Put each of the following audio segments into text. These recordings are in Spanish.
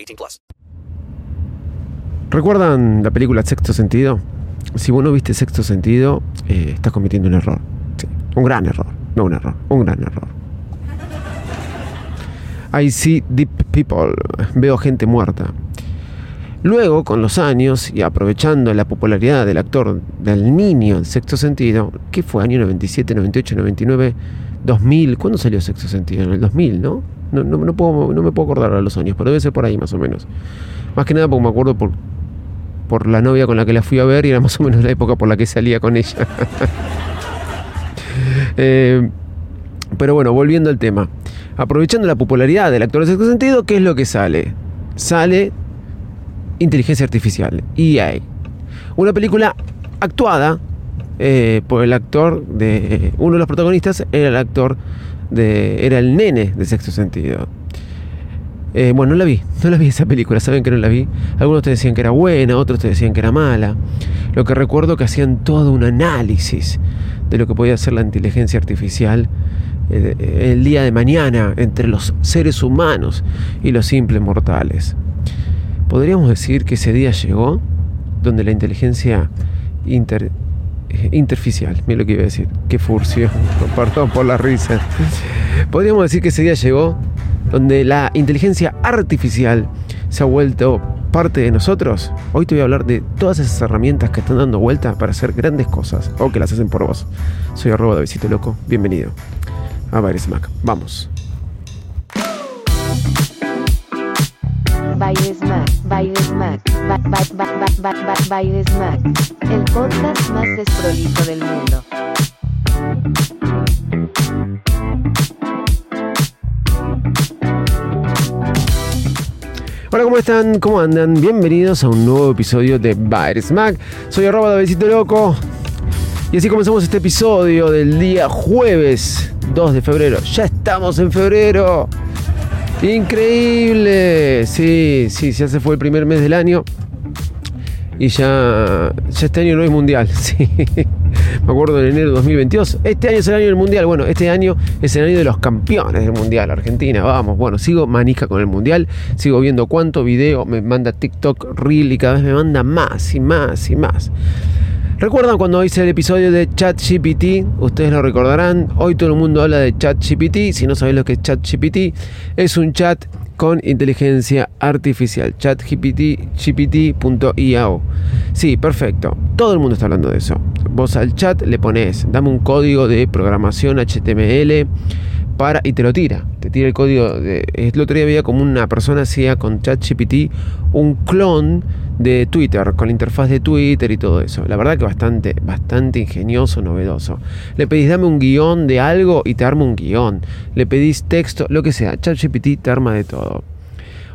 18 plus. ¿Recuerdan la película Sexto Sentido? Si vos no viste Sexto Sentido, eh, estás cometiendo un error. Sí, un gran error. No un error, un gran error. I see deep people. Veo gente muerta. Luego, con los años y aprovechando la popularidad del actor del niño en sexto sentido, que fue año 97, 98, 99, 2000, ¿cuándo salió sexto sentido? En el 2000, ¿no? No, no, no, puedo, no me puedo acordar a los años, pero debe ser por ahí más o menos. Más que nada porque me acuerdo por, por la novia con la que la fui a ver y era más o menos la época por la que salía con ella. eh, pero bueno, volviendo al tema. Aprovechando la popularidad del actor de sexto sentido, ¿qué es lo que sale? Sale Inteligencia Artificial, EA. Una película actuada eh, por el actor de. Uno de los protagonistas era el actor Era el nene de sexto sentido. Eh, bueno, no la vi, no la vi esa película, saben que no la vi. Algunos te decían que era buena, otros te decían que era mala. Lo que recuerdo que hacían todo un análisis de lo que podía hacer la inteligencia artificial eh, el día de mañana entre los seres humanos y los simples mortales. Podríamos decir que ese día llegó donde la inteligencia inter, eh, interficial, mira lo que iba a decir, qué furcio, perdón por la risa. Podríamos decir que ese día llegó donde la inteligencia artificial se ha vuelto parte de nosotros. Hoy te voy a hablar de todas esas herramientas que están dando vuelta para hacer grandes cosas o que las hacen por vos. Soy arroba de Loco, bienvenido a Baires Mac. Vamos. Baires Mac, Baires Mac, ba, ba, ba, ba, ba, ba, Baires Mac, el podcast más desprolijo del mundo. Hola, ¿cómo están? ¿Cómo andan? Bienvenidos a un nuevo episodio de Baires Mac. Soy arroba de Besito Loco. Y así comenzamos este episodio del día jueves 2 de febrero. Ya estamos en febrero. Increíble. Sí, sí, ya se fue el primer mes del año. Y ya, ya este año no es mundial. Sí. Me acuerdo en enero de 2022. Este año es el año del mundial. Bueno, este año es el año de los campeones del mundial. Argentina, vamos. Bueno, sigo manija con el mundial. Sigo viendo cuánto video me manda TikTok Reel y cada vez me manda más y más y más. ¿Recuerdan cuando hice el episodio de ChatGPT? Ustedes lo recordarán. Hoy todo el mundo habla de ChatGPT. Si no sabéis lo que es ChatGPT, es un chat con inteligencia artificial. ChatGPT.io. Sí, perfecto. Todo el mundo está hablando de eso. Vos al chat le pones, dame un código de programación HTML para y te lo tira. Te tira el código. De, el otro día veía como una persona hacía con ChatGPT un clon de Twitter, con la interfaz de Twitter y todo eso. La verdad que bastante, bastante ingenioso, novedoso. Le pedís dame un guion de algo y te arma un guion. Le pedís texto, lo que sea. ChatGPT te arma de todo.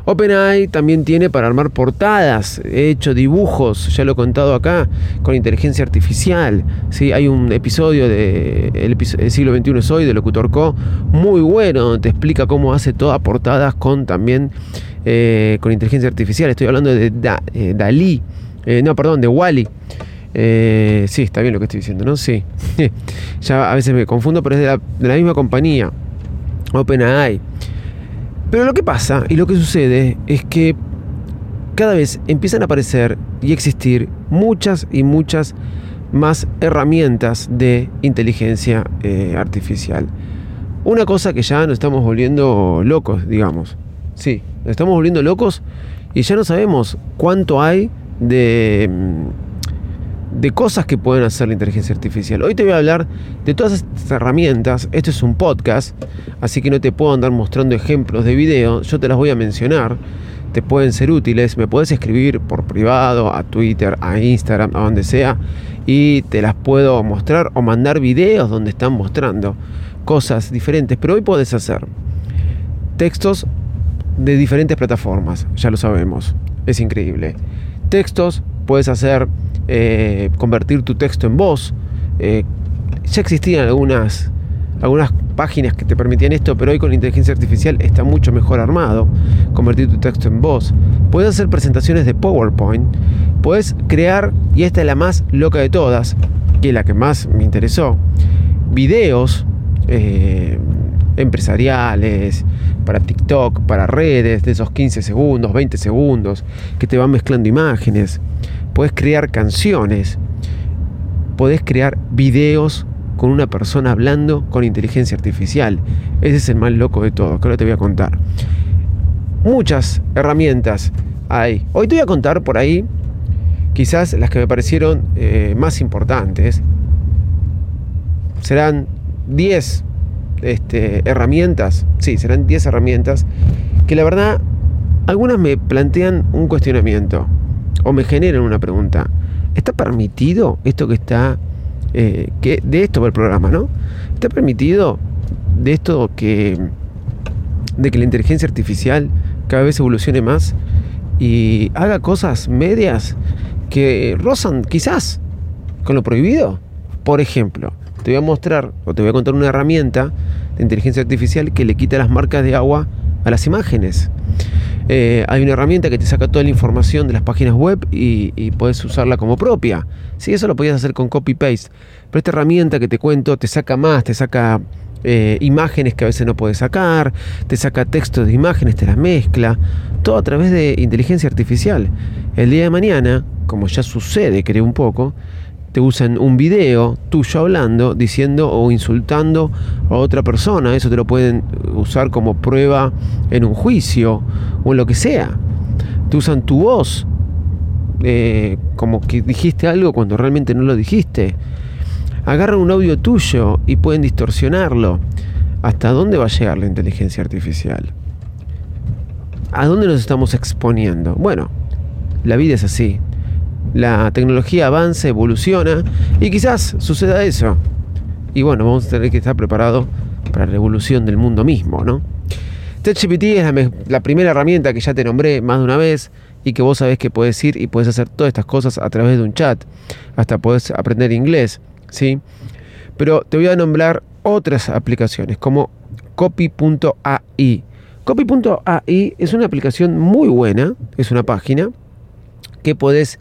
OpenAI también tiene para armar portadas, he hecho dibujos, ya lo he contado acá, con inteligencia artificial. ¿sí? Hay un episodio de el, siglo XXI es hoy, de Locutor Co, muy bueno, donde te explica cómo hace todas portadas con también eh, con inteligencia artificial. Estoy hablando de eh, Dalí, eh, no, perdón, de Wally. sí, está bien lo que estoy diciendo, ¿no? Sí. ya a veces me confundo, pero es de la misma compañía, OpenAI. Pero lo que pasa y lo que sucede es que cada vez empiezan a aparecer y existir muchas y muchas más herramientas de inteligencia eh, artificial. Una cosa que ya nos estamos volviendo locos, digamos. Sí, Nos estamos volviendo locos y ya no sabemos cuánto hay de, mm, de cosas que pueden hacer la inteligencia artificial. Hoy te voy a hablar de todas estas herramientas. Esto es un podcast, así que no te puedo andar mostrando ejemplos de video. Yo te las voy a mencionar. Te pueden ser útiles. Me puedes escribir por privado, a Twitter, a Instagram, a donde sea. Y te las puedo mostrar o mandar videos donde están mostrando cosas diferentes. Pero hoy puedes hacer textos de diferentes plataformas, ya lo sabemos, es increíble. Textos, puedes hacer, eh, convertir tu texto en voz. Eh, ya existían algunas, algunas páginas que te permitían esto, pero hoy con la inteligencia artificial está mucho mejor armado. Convertir tu texto en voz. Puedes hacer presentaciones de PowerPoint. Puedes crear, y esta es la más loca de todas, que es la que más me interesó, videos. Eh, empresariales, para TikTok, para redes, de esos 15 segundos, 20 segundos, que te van mezclando imágenes. Puedes crear canciones, podés crear videos con una persona hablando con inteligencia artificial. Ese es el más loco de todo, que ahora te voy a contar. Muchas herramientas hay. Hoy te voy a contar por ahí, quizás las que me parecieron eh, más importantes. Serán 10 este, herramientas, sí, serán 10 herramientas, que la verdad algunas me plantean un cuestionamiento o me generan una pregunta. ¿Está permitido esto que está, eh, que de esto va el programa, ¿no? ¿Está permitido de esto que, de que la inteligencia artificial cada vez evolucione más y haga cosas medias que rozan quizás con lo prohibido? Por ejemplo, te voy a mostrar o te voy a contar una herramienta de inteligencia artificial que le quita las marcas de agua a las imágenes. Eh, hay una herramienta que te saca toda la información de las páginas web y, puedes usarla como propia. Sí, eso lo podías hacer con copy-paste. Pero esta herramienta que te cuento te saca más, te saca eh, imágenes que a veces no puedes sacar, te saca textos de imágenes, te las mezcla. Todo a través de inteligencia artificial. El día de mañana, como ya sucede, creo un poco, te usan un video tuyo hablando, diciendo o insultando a otra persona. Eso te lo pueden usar como prueba en un juicio o en lo que sea. Te usan tu voz eh, como que dijiste algo cuando realmente no lo dijiste. Agarran un audio tuyo y pueden distorsionarlo. ¿Hasta dónde va a llegar la inteligencia artificial? ¿A dónde nos estamos exponiendo? Bueno, la vida es así la tecnología avanza, evoluciona y quizás suceda eso. Y bueno, vamos a tener que estar preparados para la revolución del mundo mismo, ¿no? ChatGPT es la, primera herramienta que ya te nombré más de una vez y que vos sabés que puedes ir y puedes hacer todas estas cosas a través de un chat. Hasta podés aprender inglés, ¿sí? Pero te voy a nombrar otras aplicaciones como copy.ai. Copy.ai es una aplicación muy buena, es una página que podés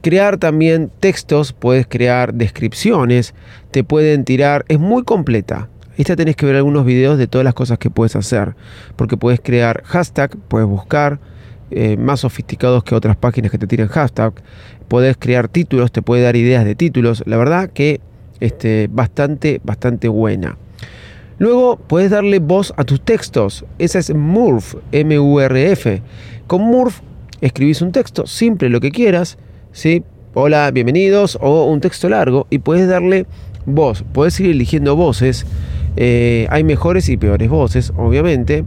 crear también textos, puedes crear descripciones, te pueden tirar, es muy completa. Esta tenés que ver algunos videos de todas las cosas que puedes hacer, porque puedes crear hashtag, puedes buscar eh, más sofisticados que otras páginas que te tiren hashtag, puedes crear títulos, te puede dar ideas de títulos, la verdad que este, bastante, bastante buena. Luego puedes darle voz a tus textos, esa es Murf, M-U-R-F. Con Murf escribís un texto, simple lo que quieras, ¿sí? Hola, bienvenidos, o un texto largo, y puedes darle voz, puedes ir eligiendo voces, eh, hay mejores y peores voces, obviamente,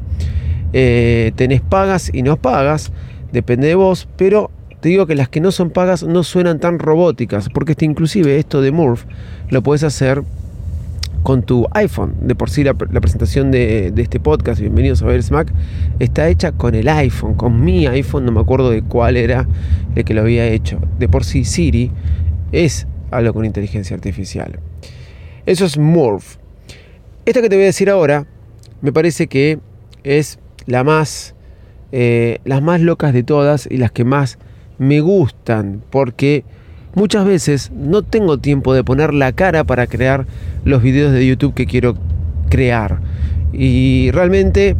eh, tenés pagas y no pagas, depende de vos, pero te digo que las que no son pagas no suenan tan robóticas, porque este, inclusive esto de Murph lo puedes hacer con tu iPhone. De por sí la, presentación de, este podcast, bienvenidos a ver Smack, está hecha con el iPhone, con mi iPhone, no me acuerdo de cuál era el que lo había hecho. De por sí Siri es algo con inteligencia artificial. Eso es Morph. Esta que te voy a decir ahora me parece que es la más, eh, las más locas de todas y las que más me gustan porque muchas veces no tengo tiempo de poner la cara para crear los videos de YouTube que quiero crear. Y realmente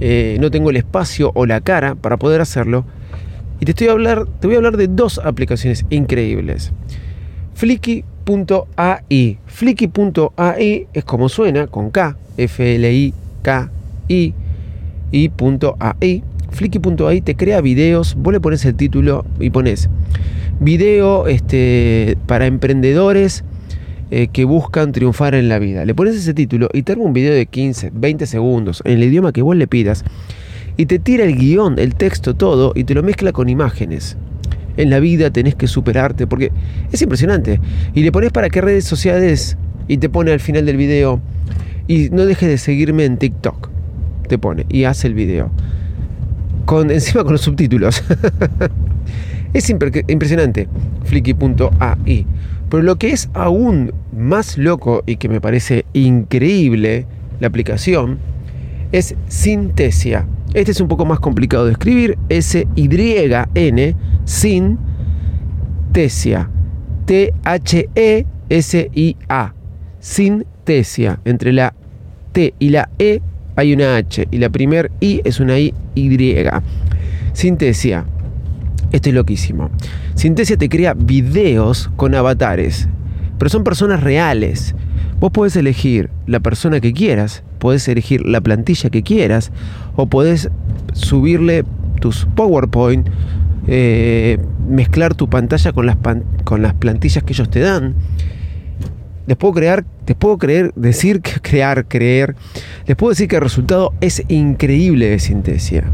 eh, no tengo el espacio o la cara para poder hacerlo. Y te, estoy hablar, te voy a hablar de dos aplicaciones increíbles. Flicky.ai. Flicky.ai es como suena, con K, F-L-I-K-I, y .ai. Flicky.ai te crea videos, vos le pones el título y pones video este, para emprendedores eh, que buscan triunfar en la vida. Le pones ese título y te arma un video de 15, 20 segundos en el idioma que vos le pidas y te tira el guion, el texto, todo y te lo mezcla con imágenes. En la vida tenés que superarte porque es impresionante. Y le pones para qué redes sociales y te pone al final del video y no dejes de seguirme en TikTok. Te pone y hace el video. Con, encima con los subtítulos. es impre- impresionante. Flicky.ai. Pero lo que es aún más loco y que me parece increíble la aplicación es Sintesia. Este es un poco más complicado de escribir. S-Y-N, Sin, Tesia. T-H-E-S-I-A. Sintesia. Entre la T y la E hay una H. Y la primer I es una I Y. Sintesia. Esto es loquísimo. Sintesia te crea videos con avatares. Pero son personas reales. Vos podés elegir la persona que quieras, podés elegir la plantilla que quieras, o podés subirle tus PowerPoint, eh, mezclar tu pantalla con las, con las plantillas que ellos te dan. Les puedo crear, les puedo creer, decir que crear, creer. Les puedo decir que el resultado es increíble de Sintesia.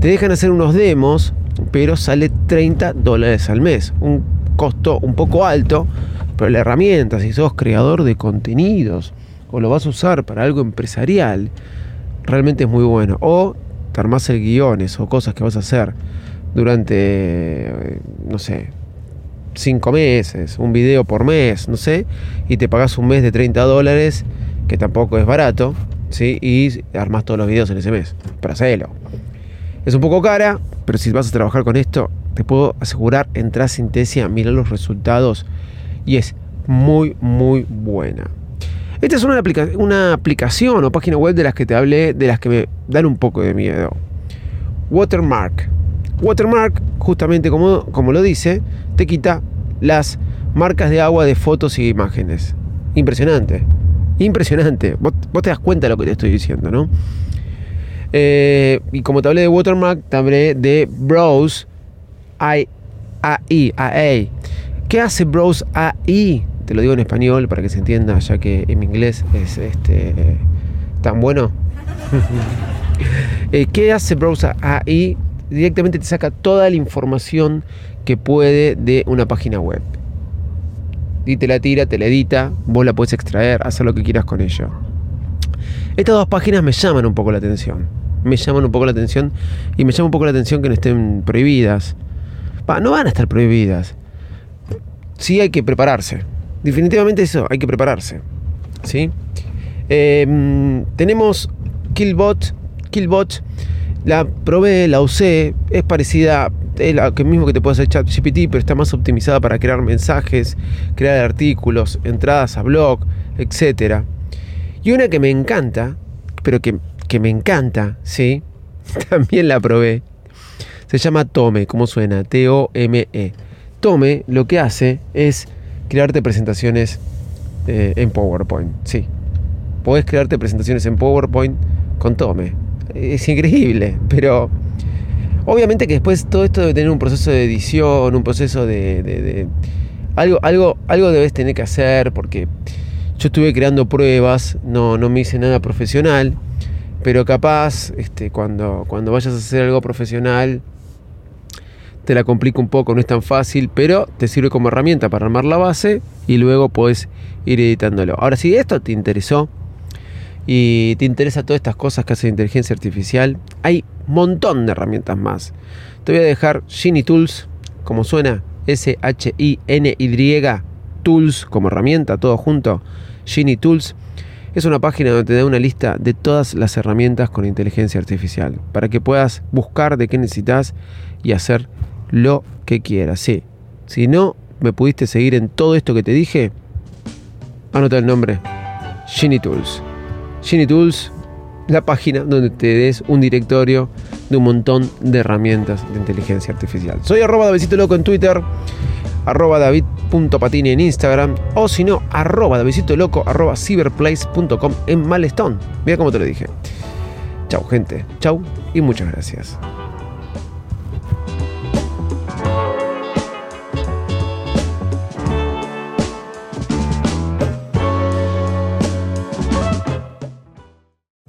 Te dejan hacer unos demos, pero sale 30 dólares al mes. Un costo un poco alto, pero la herramienta, si sos creador de contenidos o lo vas a usar para algo empresarial, realmente es muy bueno. O te armás el guiones o cosas que vas a hacer durante, eh, no sé, cinco meses, un video por mes, no sé, y te pagas un mes de 30 dólares, que tampoco es barato, ¿sí? Y armas todos los videos en ese mes, para hacerlo. Es un poco cara, pero si vas a trabajar con esto, te puedo asegurar, entrar a Sintesia, mira los resultados y es muy, muy buena. Esta es una, aplica- una aplicación o página web de las que te hablé, de las que me dan un poco de miedo. Watermark. Watermark, justamente como, como lo dice, te quita las marcas de agua de fotos y imágenes. Impresionante. Impresionante. Vos, vos te das cuenta de lo que te estoy diciendo, ¿no? Eh, y como te hablé de Watermark, te hablé de Browse AI. ¿Qué hace Browse AI? Te lo digo en español para que se entienda, ya que en inglés es este, tan bueno. Eh, ¿Qué hace Browse AI? Directamente te saca toda la información que puede de una página web. Y te la tira, te la edita, vos la puedes extraer, hacer lo que quieras con ello. Estas dos páginas me llaman un poco la atención. Me llaman un poco la atención y me llama un poco la atención que no estén prohibidas. No van a estar prohibidas. Sí hay que prepararse. Definitivamente eso, hay que prepararse. ¿Sí? Mm, tenemos Killbot. Killbot la probé, la usé. Es parecida, es que mismo que te puede hacer ChatGPT, pero está más optimizada para crear mensajes, crear artículos, entradas a blog, etcétera. Y una que me encanta, pero que, que me encanta, ¿sí? También la probé. Se llama Tome, ¿cómo suena? T-O-M-E. Tome lo que hace es crearte presentaciones eh, en PowerPoint, sí. Podés crearte presentaciones en PowerPoint con Tome. Es increíble, pero obviamente que después todo esto debe tener un proceso de edición, un proceso de... de- de- algo, algo, algo debes tener que hacer porque yo estuve creando pruebas, no, no me hice nada profesional, pero capaz este, cuando, cuando vayas a hacer algo profesional te la complica un poco, no es tan fácil, pero te sirve como herramienta para armar la base y luego puedes ir editándolo. Ahora, si esto te interesó y te interesa todas estas cosas que hace inteligencia artificial, hay un montón de herramientas más. Te voy a dejar Genie Tools, como suena, S-H-I-N-Y, Tools como herramienta, todo junto, Genie Tools. Es una página donde te da una lista de todas las herramientas con inteligencia artificial para que puedas buscar de qué necesitas y hacer lo que quieras. Sí, si no me pudiste seguir en todo esto que te dije, anota el nombre: Genie Tools. Genie Tools, la página donde te des un directorio de un montón de herramientas de inteligencia artificial. Soy arroba Davidcito Loco en Twitter, arroba david.patini en Instagram, o si no, arroba Davidcito Loco, arroba cyberplace.com en Malestón. Mira cómo te lo dije. Chau, gente. Chau. y muchas gracias.